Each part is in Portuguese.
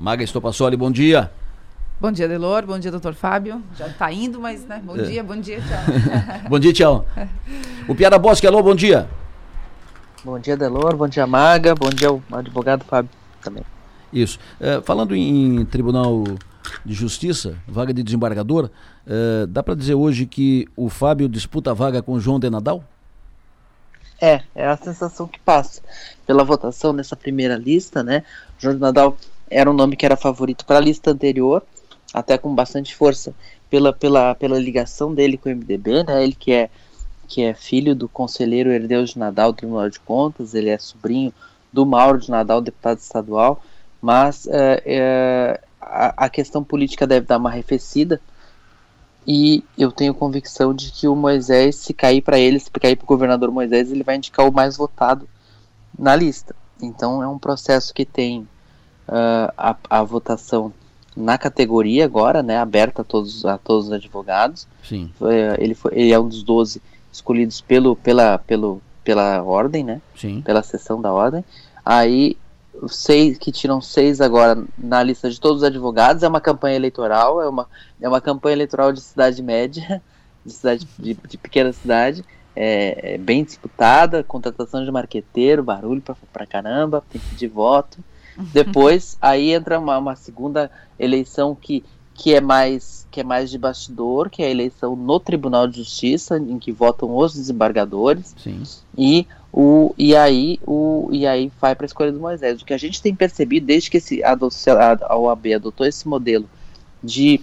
Maga Estopassoli, bom dia. Bom dia, Delor. Bom dia, doutor Fábio. Já está indo, mas, né? Bom é. dia, bom dia, tchau. bom dia, tchau. O Piara Bosque, alô, bom dia. Bom dia, Delor. Bom dia, Maga. Bom dia, o advogado Fábio também. Isso. É, falando em Tribunal de Justiça, vaga de desembargador, é, dá para dizer hoje que o Fábio disputa a vaga com o João de Nadal? É, é a sensação que passa. Pela votação nessa primeira lista, né? O João de Nadal era um nome que era favorito para a lista anterior, até com bastante força pela, pela, pela ligação dele com o MDB, né? Ele que é que é filho do conselheiro Herdeu de Nadal do Tribunal de Contas, ele é sobrinho do Mauro de Nadal, deputado estadual, mas é, é, a, a, questão política deve dar uma arrefecida e eu tenho convicção de que o Moisés, se cair para ele, se cair para o governador Moisés, ele vai indicar o mais votado na lista. Então é um processo que tem uh, a, a votação na categoria agora, né, aberta a todos, a todos os advogados. Sim. Ele, foi, ele é um dos 12 escolhidos pelo, pela, pelo, pela ordem, né? Sim. Pela sessão da ordem. Aí, seis que tiram seis agora na lista de todos os advogados. É uma campanha eleitoral, é uma, é uma campanha eleitoral de cidade média, de, cidade, de, de pequena cidade. É, é, bem disputada, contratação de marqueteiro, barulho pra, pra caramba, tem que pedir voto. Depois, aí entra uma, uma segunda eleição que, que é mais que é mais de bastidor, que é a eleição no Tribunal de Justiça, em que votam os desembargadores. Sim. E o e aí o e aí vai para a escolha do Moisés. O que a gente tem percebido desde que esse a, OAB adotou esse modelo de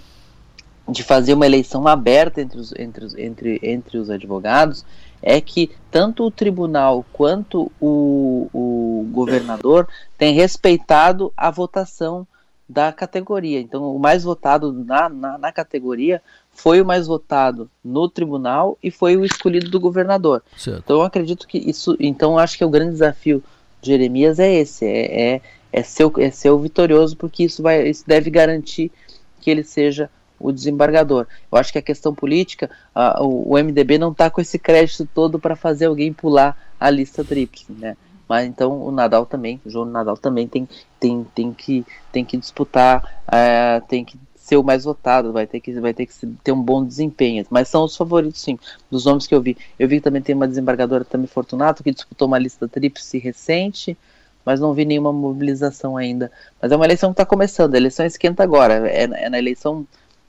de fazer uma eleição aberta entre os, entre, os, entre, entre os advogados é que tanto o tribunal quanto o, o governador têm respeitado a votação da categoria. Então, o mais votado na, na, na, categoria foi o mais votado no tribunal e foi o escolhido do governador. Certo. Então, eu acredito que isso. Então, acho que o grande desafio de Jeremias é esse: é, é, é, ser, é ser o vitorioso, porque isso, vai, isso deve garantir que ele seja o desembargador. Eu acho que a questão política, a, o, o, MDB não está com esse crédito todo para fazer alguém pular a lista tríplice, né? Mas então o Nadal também, o João Nadal também tem, tem, tem, que, tem que disputar, é, tem que ser o mais votado, vai ter que, vai ter que ter um bom desempenho. Mas são os favoritos, sim, dos nomes que eu vi. Eu vi que também tem uma desembargadora também Fortunato, que disputou uma lista tríplice recente, mas não vi nenhuma mobilização ainda. Mas é uma eleição que está começando, a eleição esquenta agora, é, é na eleição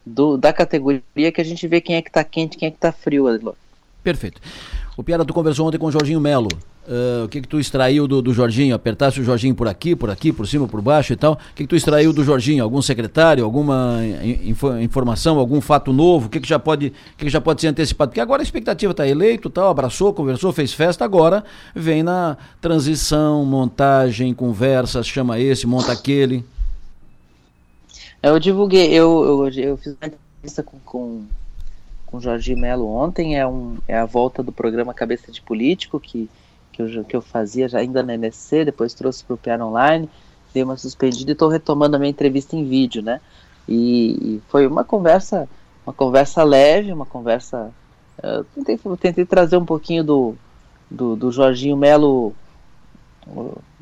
do, da categoria que a gente vê quem é que está quente quem é que está frio, Adilor. Perfeito. O Piara, tu conversou ontem com o Jorginho Melo. Uh, o que que tu extraiu do, do Jorginho? Apertasse o Jorginho por aqui, por aqui, por cima, por baixo e tal. O que que tu extraiu do Jorginho? Algum secretário, alguma info, informação, algum fato novo? O que que já pode, que que já pode ser antecipado? Porque agora a expectativa está eleito, tal, abraçou, conversou, fez festa. Agora vem na transição, montagem, conversa, chama esse, monta aquele. Eu divulguei, eu, eu, eu fiz uma entrevista com, com com o Jorge Melo ontem, é, um, é a volta do programa Cabeça de Político, que, que, eu, que eu fazia já ainda na NSC, depois trouxe para o Piano Online, dei uma suspendida e estou retomando a minha entrevista em vídeo, né? E, e, foi uma conversa, uma conversa leve, uma conversa. Eu tentei, tentei trazer um pouquinho do, do, do Jorginho Melo.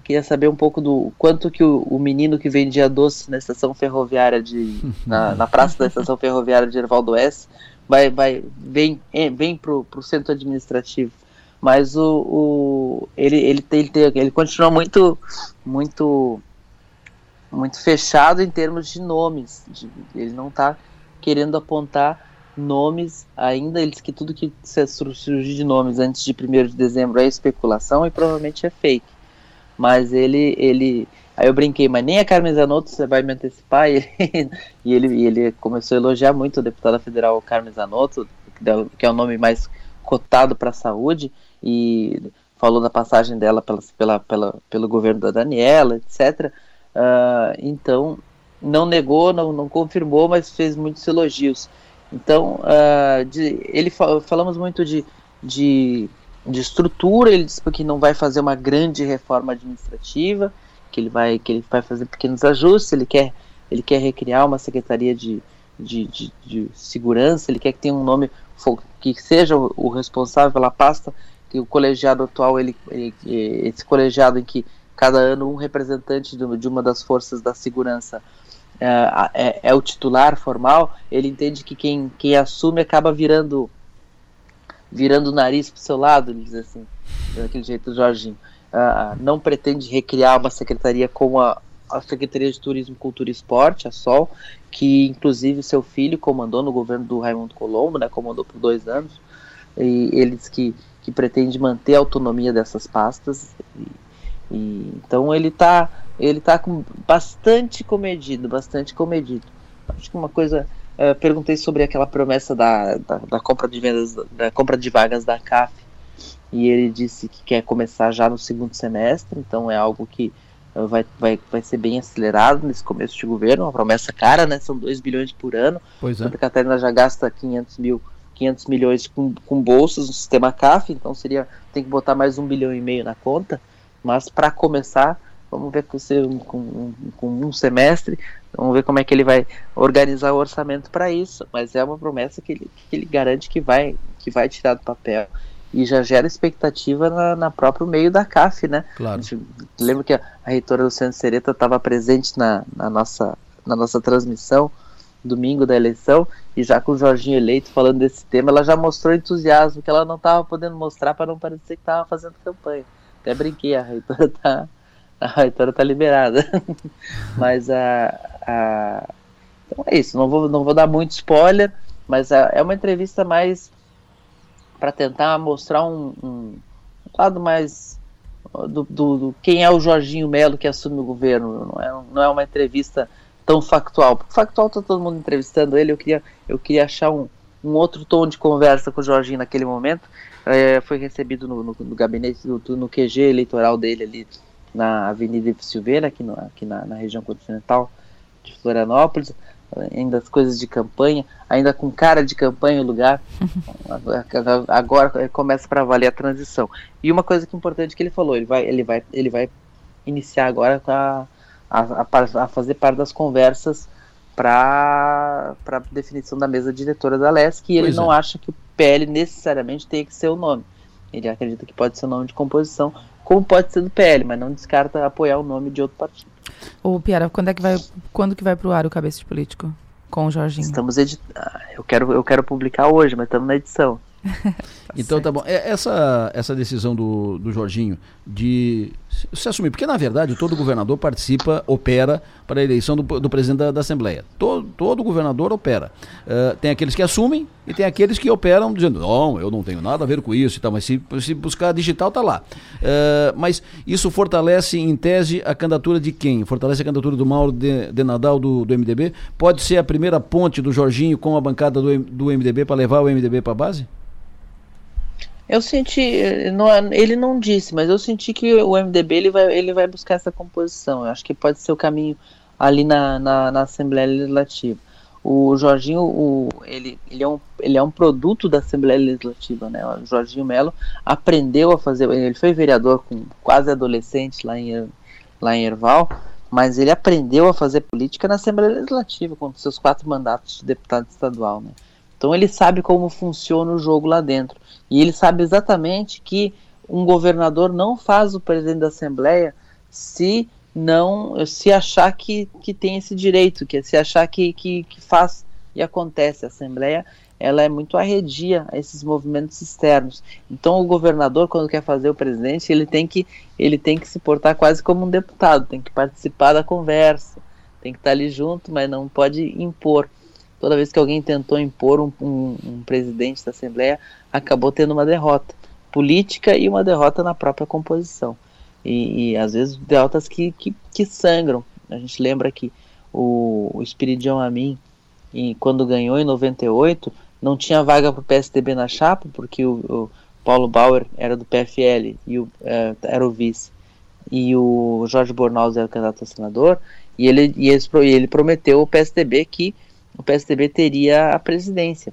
Queria saber um pouco do quanto que o, o menino que vendia doce na estação ferroviária de. na, na praça da estação ferroviária de Ervaldo S vai, vai, vem, é, vem pro, pro centro administrativo. Mas o, o ele, ele, ele, tem, ele continua muito, muito, muito fechado em termos de nomes. De, ele não está querendo apontar nomes ainda. Ele diz que tudo que surgir de nomes antes de 1 de dezembro é especulação e provavelmente é fake. Mas ele, ele, Aí eu brinquei, mas nem a Carmen Zanotto você vai me antecipar. E ele, e ele, ele começou a elogiar muito a deputada federal Carmen Zanotto, que é o nome mais cotado para a saúde, e falou da passagem dela pela, pela, pela, pelo governo da Daniela, etc. Uh, ah, então, não negou, não, não confirmou, mas fez muitos elogios. Então, uh, de, ele falamos muito de, de, de estrutura, ele disse que não vai fazer uma grande reforma administrativa, que ele vai que ele vai fazer pequenos ajustes, ele quer ele quer recriar uma secretaria de, de, de, de segurança, ele quer que tenha um nome que seja o, responsável pela pasta, que o colegiado atual ele, ele esse colegiado em que cada ano um representante de, de uma das forças da segurança é, é, é, o titular formal, ele entende que quem, quem assume acaba virando virando o nariz para o seu lado, ele diz assim, daquele jeito Jorginho. Uh, não pretende recriar uma secretaria como a, a Secretaria de Turismo, Cultura e Esporte, a SOL, que inclusive seu filho comandou no governo do Raimundo Colombo, né, comandou por dois anos, e eles que, que pretende manter a autonomia dessas pastas. E, e, então ele está ele tá com bastante comedido, bastante comedido. Acho que uma coisa uh, perguntei sobre aquela promessa da, da, da, compra de vendas, da compra de vagas da CAF, e ele disse que quer começar já no segundo semestre, então é algo que uh, vai, vai, vai ser bem acelerado nesse começo de governo, uma promessa cara, né? São 2 bilhões por ano. Pois é. Santa Catarina já gasta 500 mil 500 milhões com, com bolsas no sistema CAF, então seria tem que botar mais um bilhão e meio na conta. Mas para começar, vamos ver com, com, com, um semestre, vamos ver como é que ele vai organizar o orçamento para isso. Mas é uma promessa que ele, que ele garante que vai, que vai tirar do papel e já gera expectativa na, na próprio meio da CAF, né? Claro. lembra que a, a reitora Luciana Sereta estava presente na, na, nossa, na nossa transmissão domingo da eleição e já com o Jorginho eleito falando desse tema, ela já mostrou entusiasmo que ela não estava podendo mostrar para não parecer que estava fazendo campanha. Até brinquei, a reitora tá, a reitora tá liberada. mas a, a, Então é isso, não vou, não vou dar muito spoiler, mas a, é uma entrevista mais para tentar mostrar um, um, lado mais do, do, do, quem é o Jorginho Melo que assume o governo. Não é, não é uma entrevista tão factual. Porque factual tá todo mundo entrevistando ele, eu queria, eu queria achar um, um outro tom de conversa com o Jorginho naquele momento. É, foi recebido no, no, no gabinete, no, no, QG eleitoral dele ali na Avenida Silveira, aqui, no, aqui na, na região continental de Florianópolis, ainda as coisas de campanha, ainda com cara de campanha o lugar. Agora começa para valer a transição. E uma coisa que é importante que ele falou, ele vai, ele vai, ele vai iniciar agora com a a, a, fazer parte das conversas para a definição da mesa diretora da LESC e ele não é. acha que o PL necessariamente tem que ser o nome. Ele acredita que pode ser o nome de composição, como pode ser do PL, mas não descarta apoiar o nome de outro partido. Ô, Piara, quando é que vai, quando que vai pro ar o Cabeça de Político com o Jorginho? Estamos editando. Ah, eu quero, eu quero publicar hoje, mas estamos na edição. Então tá bom. É, essa, essa decisão do, do Jorginho de se assumir, porque na verdade todo governador participa, opera para a eleição do, do presidente da, da Assembleia. Todo, todo governador opera. Uh, tem aqueles que assumem e tem aqueles que operam dizendo, não, eu não tenho nada a ver com isso e tal, mas se, se buscar digital tá lá. Uh, mas isso fortalece em tese a candidatura de quem? Fortalece a candidatura do Mauro de, de Nadal do, do MDB? Pode ser a primeira ponte do Jorginho com a bancada do, do MDB para levar o MDB para a base? Eu senti, não, é, ele não disse, mas eu senti que o MDB ele vai, ele vai buscar essa composição. Eu acho que pode ser o caminho ali na, na, na Assembleia Legislativa. O Jorginho, o, ele, ele, é um, ele é um produto da Assembleia Legislativa, né? O Jorginho Melo aprendeu a fazer, ele foi vereador com quase adolescente lá em, lá em Erval, mas ele aprendeu a fazer política na Assembleia Legislativa, com seus quatro mandatos de deputado estadual, né? Então ele sabe como funciona o jogo lá dentro. E ele sabe exatamente que um governador não faz o presidente da Assembleia se não se achar que, que tem esse direito, que se achar que, que, que faz e acontece. A Assembleia ela é muito arredia a esses movimentos externos. Então o governador, quando quer fazer o presidente, ele tem que ele tem que se portar quase como um deputado, tem que participar da conversa, tem que estar ali junto, mas não pode impor toda vez que alguém tentou impor um, um, um presidente da Assembleia, acabou tendo uma derrota política e uma derrota na própria composição. E, e às vezes derrotas que, que, que, sangram. A gente lembra que o, o Espiridião Amin, e quando ganhou em 98, não tinha vaga para o PSDB na chapa, porque o, o, Paulo Bauer era do PFL e o, é, era o vice, e o Jorge Bornaus era o candidato a senador, e ele, e ele, ele prometeu ao PSDB que o PSDB teria a presidência.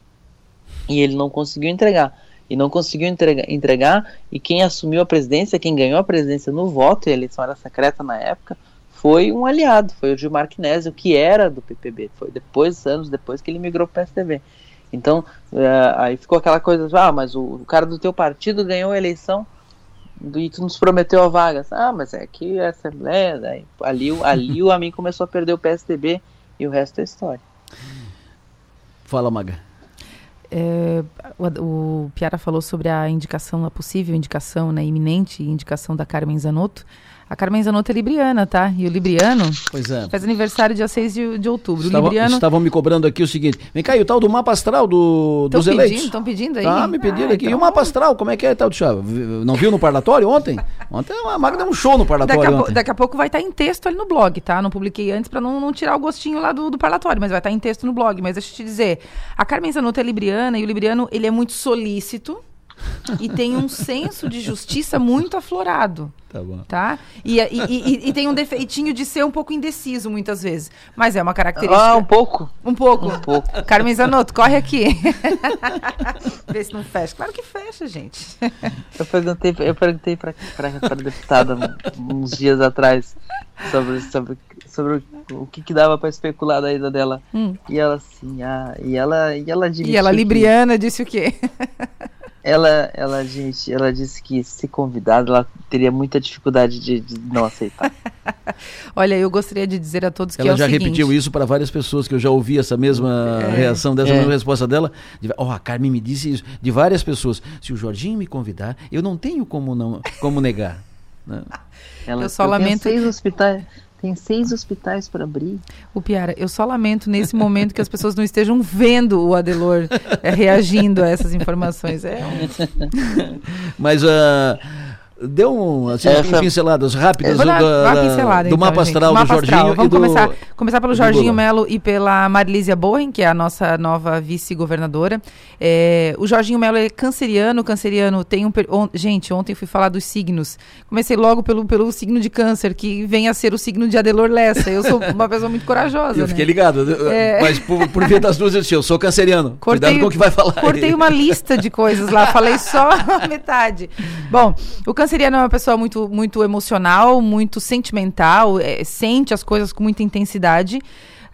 E ele não conseguiu entregar. E não conseguiu entregar, entregar, e quem assumiu a presidência, quem ganhou a presidência no voto, e a eleição era secreta na época, foi um aliado, foi o Gilmar Knésio, que era do PPB. Foi depois, anos depois, que ele migrou para o PSDB. Então, uh, aí ficou aquela coisa, ah, mas o, o, cara do teu partido ganhou a eleição, e tu nos prometeu a vaga. Ah, mas é que a Assembleia, daí, ali, ali o Amin começou a perder o PSDB e o resto é história. Fala, Maga. É, o, o Piara falou sobre a indicação, a possível indicação, né, iminente indicação da Carmen Zanotto. A Carmen Zanotto é libriana, tá? E o libriano Pois é. faz aniversário dia 6 de, de outubro. Estavam, o libriano... estavam me cobrando aqui o seguinte: vem cá, e o tal do mapa astral do, Estão dos pedindo, eleitos? estão pedindo aí? Tá, me pediram Ah, aqui. E então- o mapa astral, como é que é, tal do chá? Não viu no parlatório ontem? Ontem a Maga deu um show no parlatório Daqui a, daqui a pouco vai estar em texto ali no blog, tá? Não publiquei antes para não, não tirar o gostinho lá do, do parlatório, mas vai estar em texto no blog. Mas deixa eu te dizer, a Carmen Zanotto é libriana e o libriano ele é muito solícito e tem um senso de justiça muito aflorado. Tá bom. Tá? E, e, e- e tem um defeitinho de ser um pouco indeciso muitas vezes. Mas é uma característica. Ah, um pouco. Um pouco. Um pouco. Carmen Zanotto, corre aqui. Vê se não fecha. Claro que fecha, gente. Eu perguntei, eu perguntei pra, pra, pra deputada uns dias atrás sobre, sobre, sobre o que, que dava pra especular da ida dela. Hum. E ela assim, ah, e ela, e ela E ela, que- libriana, disse o quê? Ela, ela, gente, ela disse que se convidada, ela teria muita dificuldade de, de não aceitar. Olha, eu gostaria de dizer a todos que Ela é já seguinte, repetiu isso para várias pessoas, que eu já ouvi essa mesma reação, dessa É. mesma resposta dela. De- Ó, a Carmen me disse isso, de várias pessoas. Se o Jorginho me convidar, eu não tenho como, não, como negar. né? Ela, Eu só tenho lamento- seis hospitais, tem seis hospitais para abrir. O Piara, eu só lamento nesse momento que as pessoas não estejam vendo o Adelor é, reagindo a essas informações. É um- Mas ah, deu um, assim, Essa- pinceladas rápidas Vou do, da- pincelada, do então, mapa gente. astral Mapa do Jorginho astral. e Vamos do... começar, começar pelo Jorginho. Melo e pela Marilísia Bowen, que é a nossa nova vice-governadora. É, o Jorginho Melo é canceriano. Canceriano tem um... per- gente, ontem eu fui falar dos signos. Comecei logo pelo, pelo signo de câncer, que vem a ser o signo de Adelor Lessa. Eu sou uma pessoa muito corajosa, Eu né? fiquei ligado, É. mas por, por via das duas eu disse, eu sou canceriano. Cuidado com o que vai falar. Cortei uma lista de coisas lá, falei só a metade. Bom, o canceriano é uma pessoa muito, muito emocional, muito sentimental, é, sente as coisas com muita intensidade.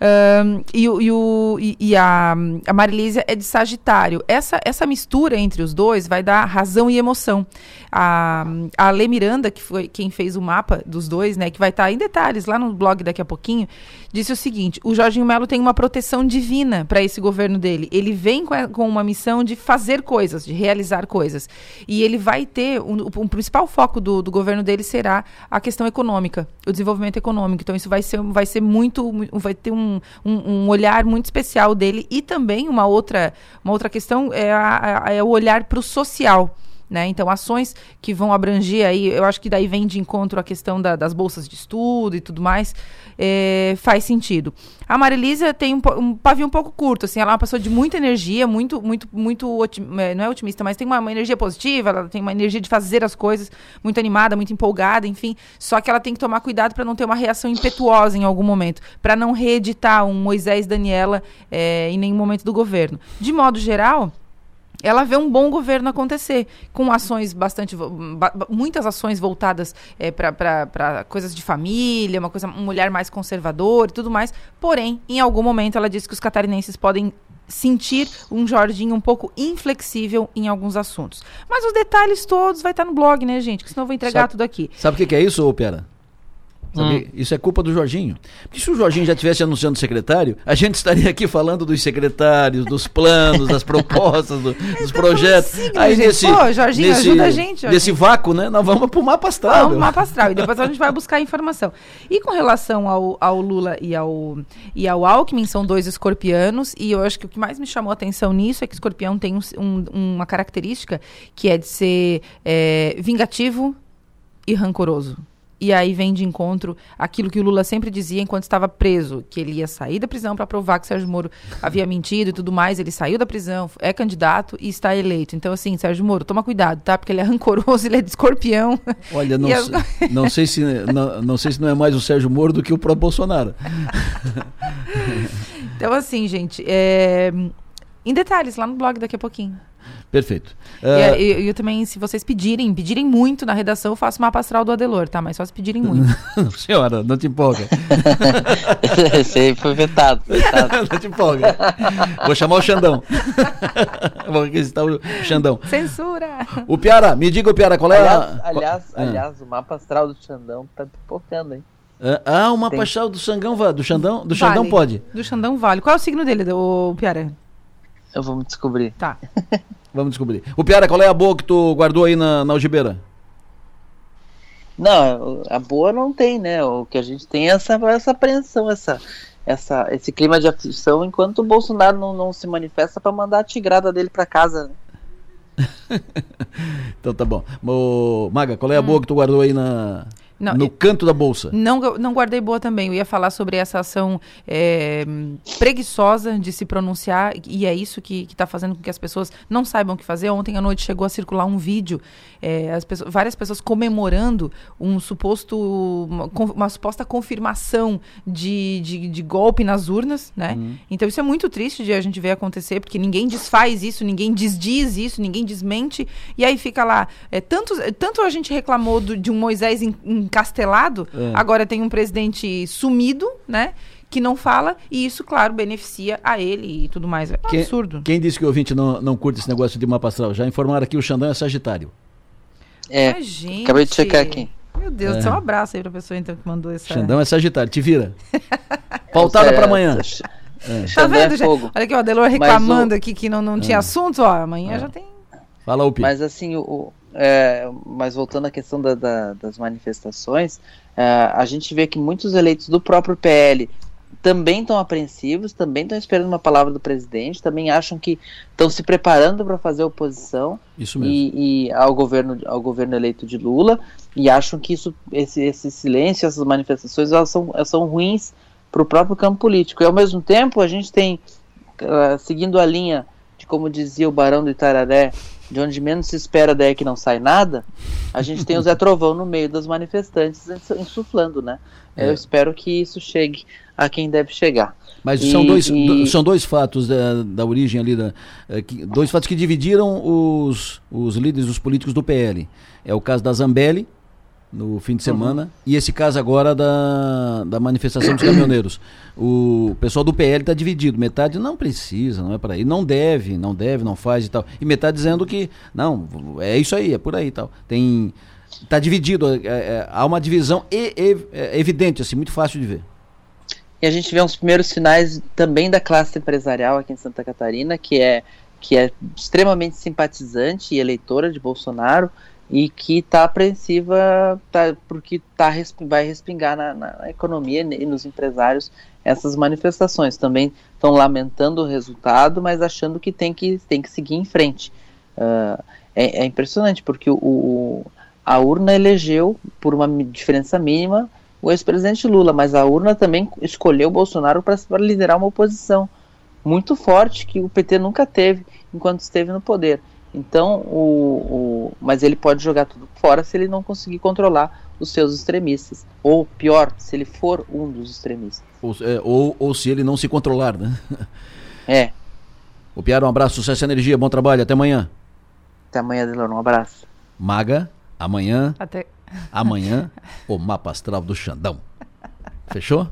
Ahn, e, e, o- e- e a, a Marilísia é de Sagitário. Essa, essa mistura entre os dois vai dar razão e emoção. A, a Lê Miranda, que foi quem fez o mapa dos dois, né, que vai estar em detalhes lá no blog daqui a pouquinho, disse o seguinte: o Jorginho Melo tem uma proteção divina para esse governo dele. Ele vem com, a- com uma missão de fazer coisas, de realizar coisas. E ele vai ter. Um, o principal foco do, do governo dele será a questão econômica, o desenvolvimento econômico. Então, isso vai ser, vai ser muito. mu- Vai ter um, um, um olhar muito especial dele. E também uma outra, uma outra questão é, a- a- é o olhar para o social. Né? Então, ações que vão abranger aí, eu acho que daí vem de encontro a questão da- das bolsas de estudo e tudo mais, é, faz sentido. A Marilisa tem um, um pavio um pouco curto, assim, ela é uma pessoa de muita energia, muito, muito, muito, é, não é otimista, mas tem uma, uma energia positiva, ela tem uma energia de fazer as coisas, muito animada, muito empolgada, enfim, só que ela tem que tomar cuidado para não ter uma reação impetuosa em algum momento, para não reeditar um Moisés Daniela é, em nenhum momento do governo. De modo geral, ela vê um bom governo acontecer, com ações bastante. muitas ações voltadas é, para coisas de família, uma coisa, um olhar mais conservador e tudo mais. Porém, em algum momento, ela disse que os catarinenses podem sentir um Jorginho um pouco inflexível em alguns assuntos. Mas os detalhes todos vai estar no blog, né, gente? Que senão eu vou entregar Sabe- tudo aqui. Sabe o que, que é isso, Pera? Sabe? Isso é culpa do Jorginho. Porque se o Jorginho já tivesse anunciando secretário, a gente estaria aqui falando dos secretários, dos planos, das propostas, do- dos projetos. signo, Aí gente. nesse, Pô, Jorginho, ajuda a gente, Jorginho. Nesse vácuo, né? Nós vamos pro mapa astral. Vamos meu. mapa astral. E depois a gente vai buscar informação. E com relação ao, ao Lula e ao, e ao Alckmin, são dois escorpianos. E eu acho que o que mais me chamou a atenção nisso é que o escorpião tem um- uma característica que é de ser é, vingativo e rancoroso. E aí vem de encontro aquilo que o Lula sempre dizia enquanto estava preso, que ele ia sair da prisão para provar que Sérgio Moro havia mentido e tudo mais. Ele saiu da prisão, é candidato e está eleito. Então, assim, Sérgio Moro, toma cuidado, tá? Porque ele é rancoroso, ele é de escorpião. Olha, não, as- não, sei se, não, não sei se não é mais o Sérgio Moro do que o próprio Bolsonaro. Então, assim, gente, é, em detalhes, lá no blog daqui a pouquinho. Perfeito. E, é, eu, eu também, se vocês pedirem, pedirem muito na redação, eu faço mapa astral do Adelor, tá? Mas só se pedirem muito. Senhora, não te empolga. Esse aí foi vetado. não te empolga. Vou chamar o Xandão. Vou requisitar o Xandão. Censura! O Piara, me diga, o Piara, qual é aliás, a. Aliás, ah. aliás, o mapa astral do Xandão tá pipocando, hein? Ah, o mapa Tem... astral do Xangão, do Xandão, do vale. Xandão pode. Do Xandão vale. Qual é o signo dele, o Piara? Eu vou me descobrir. Tá. Vamos descobrir. O Piara, qual é a boa que tu guardou aí na, na algibeira? Não, a boa não tem, né? O que a gente tem é essa, essa apreensão, essa, essa, esse clima de aflição, enquanto o Bolsonaro não, não se manifesta para mandar a tigrada dele para casa. Né? então tá bom. O, Maga, qual é a hum. boa que tu guardou aí na, não, no canto da bolsa. Não, não guardei boa também. Eu ia falar sobre essa ação é, preguiçosa de se pronunciar, e é isso que está fazendo com que as pessoas não saibam o que fazer. Ontem à noite chegou a circular um vídeo, é, as pessoas, várias pessoas comemorando um suposto, uma, uma suposta confirmação de, de, de, golpe nas urnas, né? Uhum. Então isso é muito triste de a gente ver acontecer, porque ninguém desfaz isso, ninguém desdiz isso, ninguém desmente, e aí fica lá. É, tanto, tanto a gente reclamou do, de um Moisés em, em encastelado. É. Agora tem um presidente sumido, né? Que não fala, e isso, claro, beneficia a ele e tudo mais. É um quem, absurdo. Quem disse que o ouvinte não, não curte esse negócio de mapa astral? Já informaram aqui, o Xandão é Sagitário. É, Ai, gente. acabei de checar aqui. Meu Deus, é. um abraço aí pra pessoa então que mandou essa. Xandão é Sagitário, te vira. Pautada é, para amanhã. É. Tá vendo, gente? Olha aqui, o Adelor reclamando o... aqui que não, não tinha é. assunto, ó. Amanhã é. já tem. Fala, o Mas assim, o, é, mas voltando à questão da, da, das manifestações, é, a gente vê que muitos eleitos do próprio PL também estão apreensivos, também estão esperando uma palavra do presidente, também acham que estão se preparando para fazer oposição e, e, ao governo ao governo eleito de Lula e acham que isso esse, esse silêncio, essas manifestações elas são, elas são ruins para o próprio campo político. E ao mesmo tempo a gente tem uh, seguindo a linha como dizia o Barão do Itararé de onde menos se espera daí que não sai nada, a gente tem o Zé Trovão no meio dos manifestantes insuflando, né? É. Eu espero que isso chegue a quem deve chegar. Mas e, são, dois, e... são dois fatos da, da origem ali, da, é, que, dois fatos que dividiram os, os líderes, os políticos do PL. É o caso da Zambelli, no fim de semana. Uhum. E esse caso agora da, da manifestação dos caminhoneiros. O pessoal do PL está dividido. Metade não precisa, não é para ir. Não deve, não deve, não faz e tal. E metade dizendo que, não, é isso aí, é por aí e tal. Tem. Está dividido. É, é, há uma divisão e, e, é evidente, assim, muito fácil de ver. E a gente vê uns primeiros sinais também da classe empresarial aqui em Santa Catarina, que é, que é extremamente simpatizante e eleitora de Bolsonaro e que está apreensiva tá, porque tá, vai respingar na, na, economia e nos empresários essas manifestações. Também estão lamentando o resultado, mas achando que tem que, tem que seguir em frente. Uh, é, é, impressionante, porque o, o, a urna elegeu, por uma diferença mínima, o ex-presidente Lula, mas a urna também escolheu Bolsonaro para liderar uma oposição muito forte que o PT nunca teve enquanto esteve no poder. Então, o, o, mas ele pode jogar tudo fora se ele não conseguir controlar os seus extremistas. Ou pior, se ele for um dos extremistas. Ou, é, ou, ou se ele não se controlar, né? É. O Piara, um abraço, sucesso e energia, bom trabalho, até amanhã. Até amanhã, Delor, um abraço. Maga, amanhã. Até. Amanhã, o mapa astral do Xandão. Fechou?